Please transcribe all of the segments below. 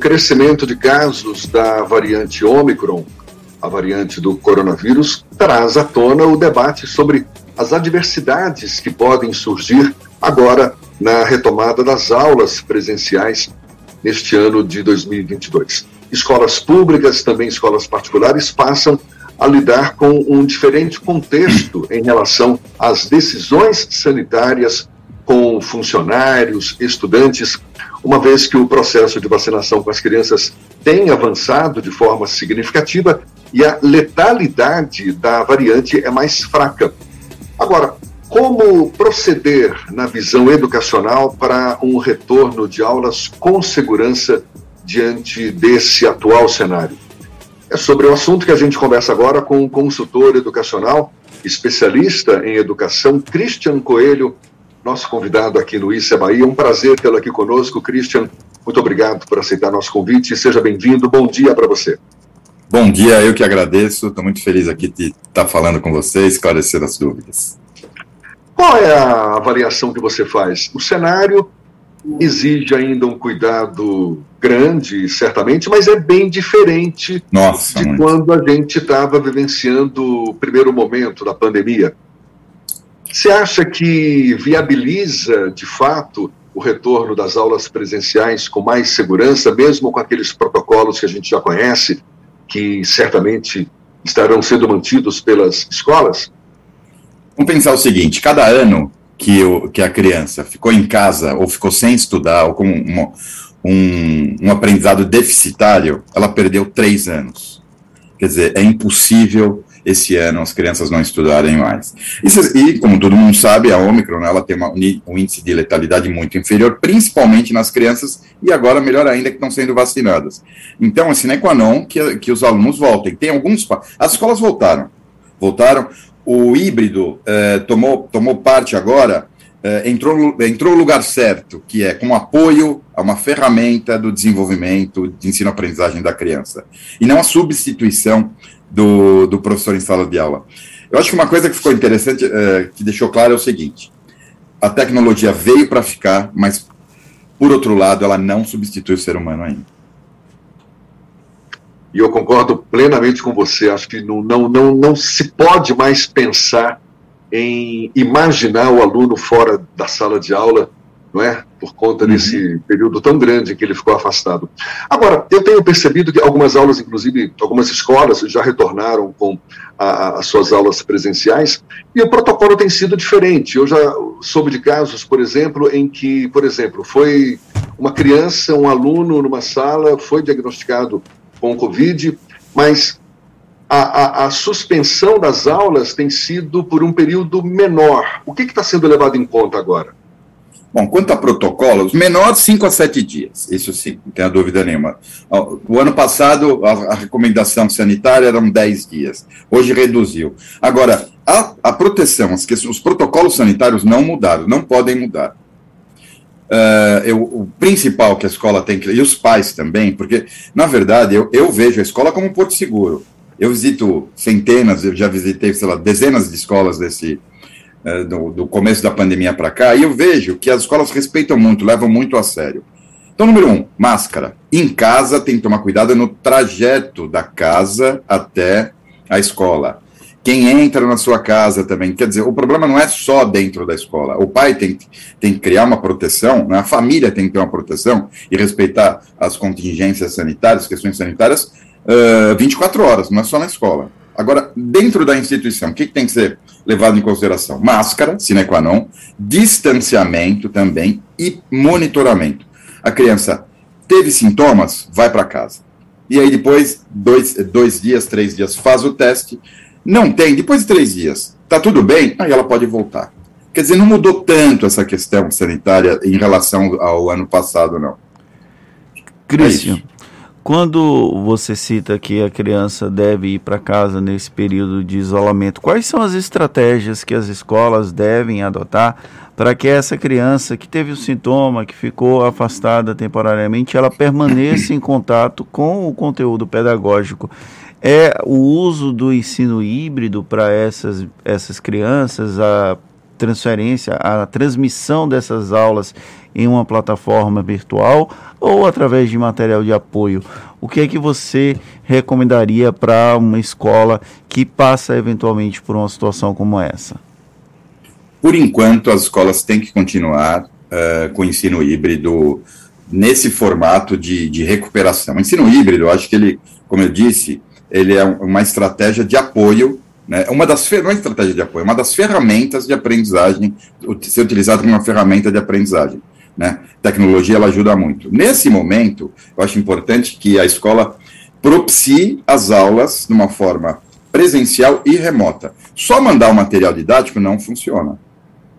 crescimento de casos da variante Omicron, a variante do coronavírus, traz à tona o debate sobre as adversidades que podem surgir agora na retomada das aulas presenciais neste ano de 2022. Escolas públicas, também escolas particulares, passam a lidar com um diferente contexto em relação às decisões sanitárias com funcionários, estudantes, uma vez que o processo de vacinação com as crianças tem avançado de forma significativa e a letalidade da variante é mais fraca. Agora, como proceder na visão educacional para um retorno de aulas com segurança diante desse atual cenário? É sobre o assunto que a gente conversa agora com o consultor educacional, especialista em educação, Christian Coelho, nosso convidado aqui no Issa Bahia. Um prazer tê-lo aqui conosco, Christian. Muito obrigado por aceitar nosso convite. Seja bem-vindo. Bom dia para você. Bom dia, eu que agradeço. Estou muito feliz aqui de estar falando com você e esclarecer as dúvidas. Qual é a avaliação que você faz? O cenário exige ainda um cuidado grande, certamente, mas é bem diferente Nossa, de muito. quando a gente estava vivenciando o primeiro momento da pandemia. Você acha que viabiliza, de fato, o retorno das aulas presenciais com mais segurança, mesmo com aqueles protocolos que a gente já conhece, que certamente estarão sendo mantidos pelas escolas? Vamos pensar o seguinte: cada ano que, o, que a criança ficou em casa ou ficou sem estudar ou com um, um, um aprendizado deficitário, ela perdeu três anos. Quer dizer, é impossível esse ano as crianças não estudarem mais. E, e como todo mundo sabe, a Omicron ela tem uma, um índice de letalidade muito inferior, principalmente nas crianças, e agora, melhor ainda, que estão sendo vacinadas. Então, assim, é qua non que, que os alunos voltem. Tem alguns. As escolas voltaram. Voltaram o híbrido eh, tomou, tomou parte agora, eh, entrou, entrou no lugar certo, que é com apoio a uma ferramenta do desenvolvimento de ensino-aprendizagem da criança, e não a substituição do, do professor em sala de aula. Eu acho que uma coisa que ficou interessante, eh, que deixou claro, é o seguinte: a tecnologia veio para ficar, mas, por outro lado, ela não substitui o ser humano ainda. E eu concordo plenamente com você. Acho que não, não, não, não se pode mais pensar em imaginar o aluno fora da sala de aula, não é? Por conta uhum. desse período tão grande que ele ficou afastado. Agora, eu tenho percebido que algumas aulas, inclusive algumas escolas, já retornaram com a, as suas aulas presenciais e o protocolo tem sido diferente. Eu já soube de casos, por exemplo, em que, por exemplo, foi uma criança, um aluno numa sala, foi diagnosticado com Covid, mas a, a, a, suspensão das aulas tem sido por um período menor. O que está sendo levado em conta agora? Bom, quanto a protocolos, menor 5 a 7 dias, isso sim, não tem dúvida nenhuma. O ano passado, a, a recomendação sanitária eram 10 dias, hoje reduziu. Agora, a, a proteção, as, os protocolos sanitários não mudaram, não podem mudar. Uh, eu, o principal que a escola tem que. E os pais também, porque, na verdade, eu, eu vejo a escola como um porto seguro. Eu visito centenas, eu já visitei, sei lá, dezenas de escolas desse. Uh, do, do, começo da pandemia para cá, e eu vejo que as escolas respeitam muito, levam muito a sério. Então, número um, máscara. Em casa, tem que tomar cuidado no trajeto da casa até a escola quem entra na sua casa também. Quer dizer, o problema não é só dentro da escola. O pai tem, tem que criar uma proteção, né? a família tem que ter uma proteção e respeitar as contingências sanitárias, questões sanitárias, uh, 24 horas, não é só na escola. Agora, dentro da instituição, o que, que tem que ser levado em consideração? Máscara, sine qua non, distanciamento também e monitoramento. A criança teve sintomas, vai para casa. E aí depois, dois, dois dias, três dias, faz o teste, não tem, depois de três dias, está tudo bem, aí ela pode voltar. Quer dizer, não mudou tanto essa questão sanitária em relação ao ano passado, não. Cristian, é quando você cita que a criança deve ir para casa nesse período de isolamento, quais são as estratégias que as escolas devem adotar para que essa criança que teve o sintoma, que ficou afastada temporariamente, ela permaneça em contato com o conteúdo pedagógico? é o uso do ensino híbrido para essas, essas crianças, a transferência, a transmissão dessas aulas em uma plataforma virtual ou através de material de apoio. O que é que você recomendaria para uma escola que passa eventualmente por uma situação como essa? Por enquanto, as escolas têm que continuar uh, com o ensino híbrido nesse formato de, de recuperação. O ensino híbrido, acho que ele, como eu disse, ele é uma estratégia de apoio, né? uma das não é estratégia de apoio, é uma das ferramentas de aprendizagem, ser utilizado como uma ferramenta de aprendizagem. Né? Tecnologia ela ajuda muito. Nesse momento, eu acho importante que a escola propicie as aulas de uma forma presencial e remota. Só mandar o material didático não funciona.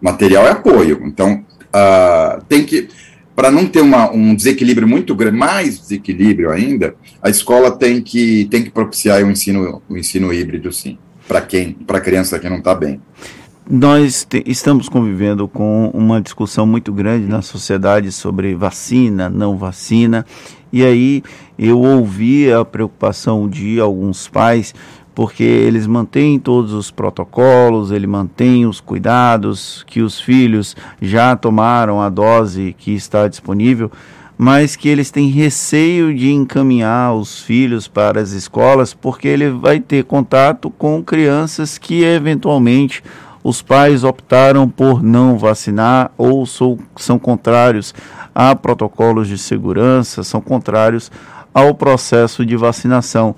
Material é apoio. Então, uh, tem que para não ter uma, um desequilíbrio muito grande, mais desequilíbrio ainda, a escola tem que, tem que propiciar o ensino, o ensino híbrido, sim, para quem, para a criança que não está bem. Nós estamos convivendo com uma discussão muito grande na sociedade sobre vacina, não vacina, e aí eu ouvi a preocupação de alguns pais porque eles mantêm todos os protocolos, ele mantém os cuidados que os filhos já tomaram a dose que está disponível, mas que eles têm receio de encaminhar os filhos para as escolas, porque ele vai ter contato com crianças que eventualmente os pais optaram por não vacinar ou sou, são contrários a protocolos de segurança, são contrários ao processo de vacinação.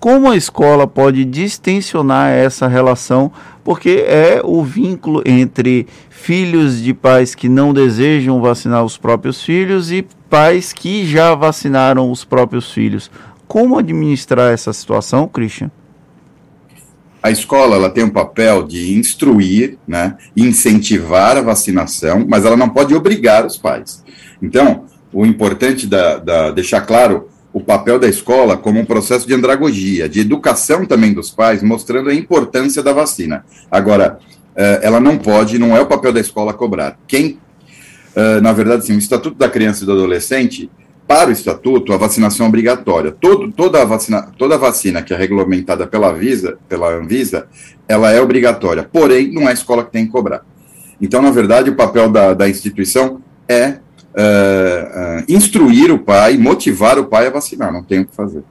Como a escola pode distensionar essa relação? Porque é o vínculo entre filhos de pais que não desejam vacinar os próprios filhos e pais que já vacinaram os próprios filhos. Como administrar essa situação, Christian? A escola ela tem um papel de instruir, né, incentivar a vacinação, mas ela não pode obrigar os pais. Então, o importante da, da deixar claro o papel da escola como um processo de andragogia, de educação também dos pais, mostrando a importância da vacina. Agora, eh, ela não pode, não é o papel da escola cobrar. Quem, eh, na verdade, sim, o Estatuto da Criança e do Adolescente, para o Estatuto, a vacinação é obrigatória. Todo, toda, a vacina, toda vacina que é regulamentada pela, Visa, pela Anvisa, ela é obrigatória. Porém, não é a escola que tem que cobrar. Então, na verdade, o papel da, da instituição é uh, uh, instruir o pai, motivar o pai a vacinar, não tem o que fazer.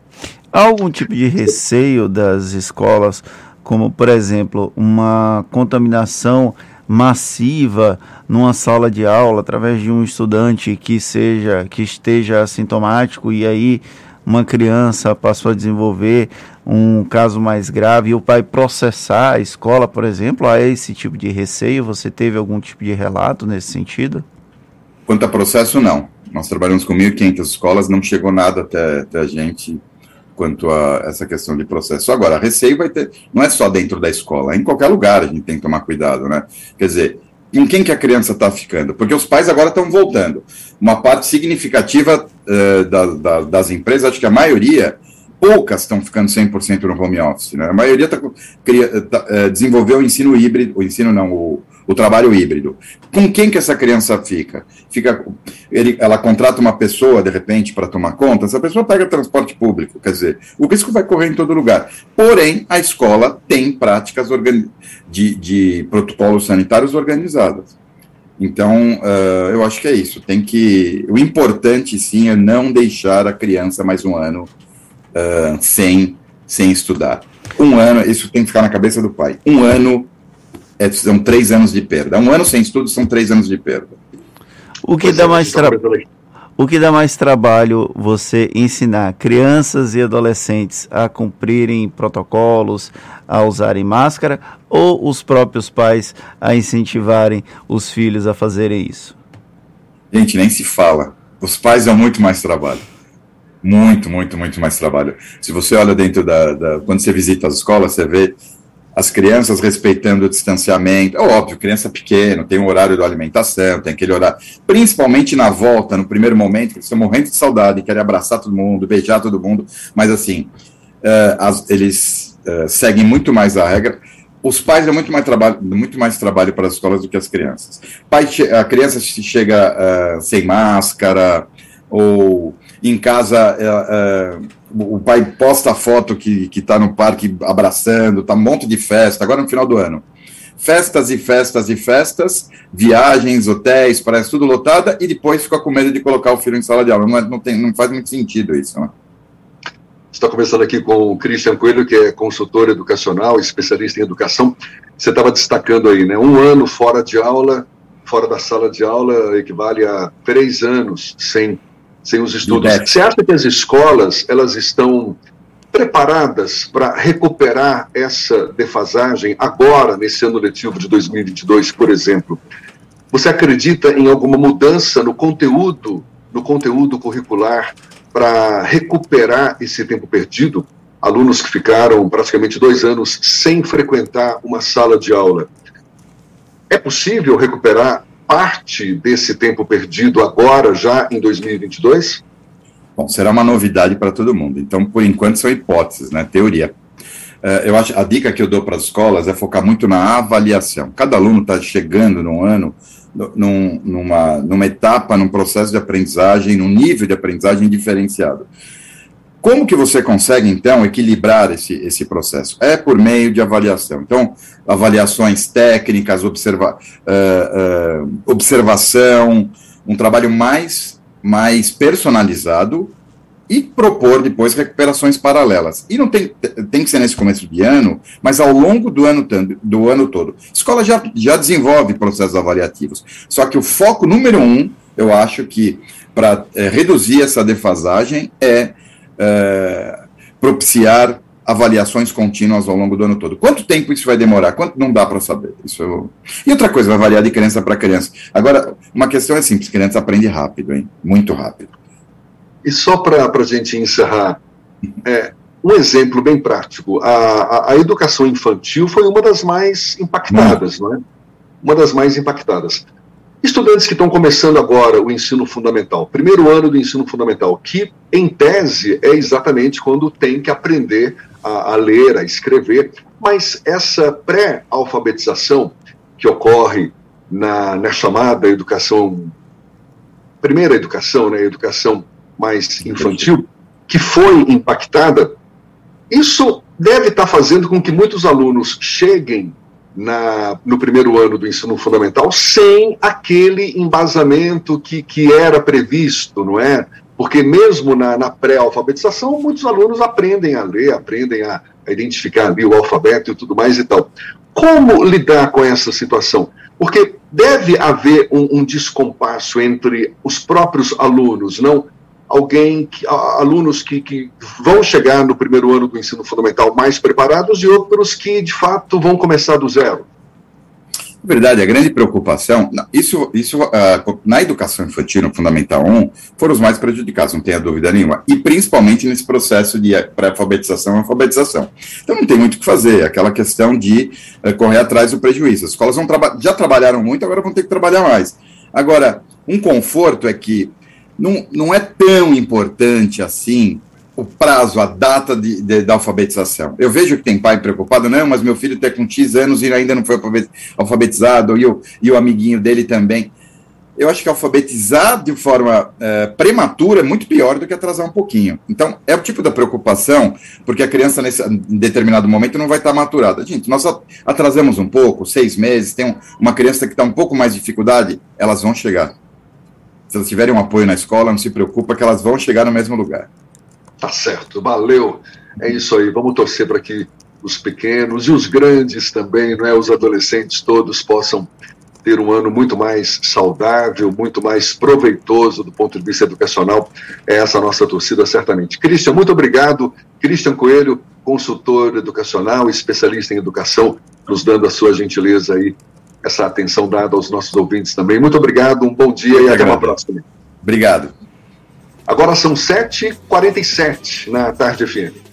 Há algum tipo de receio das escolas, como, por exemplo, uma contaminação massiva numa sala de aula através de um estudante que seja que esteja assintomático e aí uma criança passou a desenvolver um caso mais grave e o pai processar a escola, por exemplo, há esse tipo de receio? Você teve algum tipo de relato nesse sentido? Quanto a processo, não. Nós trabalhamos com 1.500 escolas, não chegou nada até, até a gente quanto a essa questão de processo. Agora, receio vai ter, não é só dentro da escola, é em qualquer lugar a gente tem que tomar cuidado, né? Quer dizer, em quem que a criança está ficando? Porque os pais agora estão voltando. Uma parte significativa uh, da, da, das empresas, acho que a maioria, poucas estão ficando 100% no home office, né? A maioria tá, tá, uh, desenvolveu o ensino híbrido, o ensino não, o, o trabalho híbrido. Com quem que essa criança fica? Fica, ele, ela contrata uma pessoa de repente para tomar conta. Essa pessoa pega transporte público, quer dizer, o risco vai correr em todo lugar. Porém, a escola tem práticas de, de protocolos sanitários organizadas. Então, uh, eu acho que é isso. Tem que. O importante, sim, é não deixar a criança mais um ano uh, sem, sem estudar. Um ano, isso tem que ficar na cabeça do pai. Um ano é, são três anos de perda. Um ano sem estudo são três anos de perda. O que, dá é, mais tra... o que dá mais trabalho você ensinar crianças e adolescentes a cumprirem protocolos, a usarem máscara, ou os próprios pais a incentivarem os filhos a fazerem isso? Gente, nem se fala. Os pais dão muito mais trabalho. Muito, muito, muito mais trabalho. Se você olha dentro da, da. Quando você visita as escolas, você vê as crianças respeitando o distanciamento. É óbvio, criança pequena, tem o um horário da alimentação, tem aquele horário. Principalmente na volta, no primeiro momento, eles estão morrendo de saudade, querem abraçar todo mundo, beijar todo mundo, mas assim, uh, as, eles uh, seguem muito mais a regra. Os pais dão muito mais trabalho, muito mais trabalho para as escolas do que as crianças. Pai, a criança chega uh, sem máscara, ou em casa o pai posta a foto que está no parque abraçando, tá um monte de festa, agora no final do ano. festas e festas e festas, viagens, hotéis, parece tudo lotada, e depois fica com medo de colocar o filho em sala de aula. Não, é, não, tem, não faz muito sentido isso, né? está conversando aqui com o Christian Coelho, que é consultor educacional, especialista em educação. Você estava destacando aí, né? Um ano fora de aula, fora da sala de aula, equivale a três anos sem, sem os estudos. Você acha que as escolas elas estão preparadas para recuperar essa defasagem agora, nesse ano letivo de 2022, por exemplo? Você acredita em alguma mudança no conteúdo, no conteúdo curricular para recuperar esse tempo perdido? Alunos que ficaram praticamente dois anos sem frequentar uma sala de aula. É possível recuperar parte desse tempo perdido agora, já em 2022? Bom, será uma novidade para todo mundo. Então, por enquanto, são hipóteses, né? Teoria. Uh, eu acho a dica que eu dou para as escolas é focar muito na avaliação. Cada aluno está chegando num ano, num, numa, numa etapa, num processo de aprendizagem, num nível de aprendizagem diferenciado. Como que você consegue, então, equilibrar esse, esse processo? É por meio de avaliação. Então, avaliações técnicas, observa, uh, uh, observação, um trabalho mais mais personalizado e propor depois recuperações paralelas. E não tem, tem que ser nesse começo de ano, mas ao longo do ano, do ano todo. A escola já, já desenvolve processos avaliativos. Só que o foco número um, eu acho que para é, reduzir essa defasagem é, é propiciar avaliações contínuas ao longo do ano todo. Quanto tempo isso vai demorar? Quanto não dá para saber? Isso eu... E outra coisa, vai variar de criança para criança. Agora, uma questão é simples: criança aprende rápido, hein? Muito rápido. E só para a gente encerrar, é, um exemplo bem prático: a, a, a, educação infantil foi uma das mais impactadas, não é? Uma das mais impactadas. Estudantes que estão começando agora o ensino fundamental, primeiro ano do ensino fundamental, que em tese é exatamente quando tem que aprender a, a ler, a escrever, mas essa pré-alfabetização que ocorre na, na chamada educação, primeira educação, né, educação mais infantil, que foi impactada, isso deve estar fazendo com que muitos alunos cheguem na, no primeiro ano do ensino fundamental sem aquele embasamento que, que era previsto, não é? Porque mesmo na, na pré-alfabetização, muitos alunos aprendem a ler, aprendem a, a identificar ali o alfabeto e tudo mais e tal. Como lidar com essa situação? Porque deve haver um, um descompasso entre os próprios alunos, não alguém, que, alunos que, que vão chegar no primeiro ano do ensino fundamental mais preparados e outros que de fato vão começar do zero verdade, a grande preocupação, isso, isso uh, na educação infantil, no Fundamental 1, foram os mais prejudicados, não tenha dúvida nenhuma, e principalmente nesse processo de pré-alfabetização e alfabetização. Então não tem muito o que fazer, aquela questão de uh, correr atrás do prejuízo. As escolas traba já trabalharam muito, agora vão ter que trabalhar mais. Agora, um conforto é que não, não é tão importante assim o prazo, a data de, de, da alfabetização. Eu vejo que tem pai preocupado, não, mas meu filho está com X anos e ainda não foi alfabetizado, e o, e o amiguinho dele também. Eu acho que alfabetizar de forma é, prematura é muito pior do que atrasar um pouquinho. Então, é o tipo da preocupação, porque a criança, nesse, em determinado momento, não vai estar maturada. Gente, nós atrasamos um pouco, seis meses, tem um, uma criança que está um pouco mais de dificuldade, elas vão chegar. Se elas tiverem um apoio na escola, não se preocupa que elas vão chegar no mesmo lugar. Tá certo, valeu. É isso aí. Vamos torcer para que os pequenos e os grandes também, não é, os adolescentes todos possam ter um ano muito mais saudável, muito mais proveitoso do ponto de vista educacional. É essa a nossa torcida, certamente. Christian, muito obrigado. Christian Coelho, consultor educacional, especialista em educação, nos dando a sua gentileza aí, essa atenção dada aos nossos ouvintes também. Muito obrigado, um bom dia e até uma próxima. Obrigado. Agora são 7h47 na tarde FM.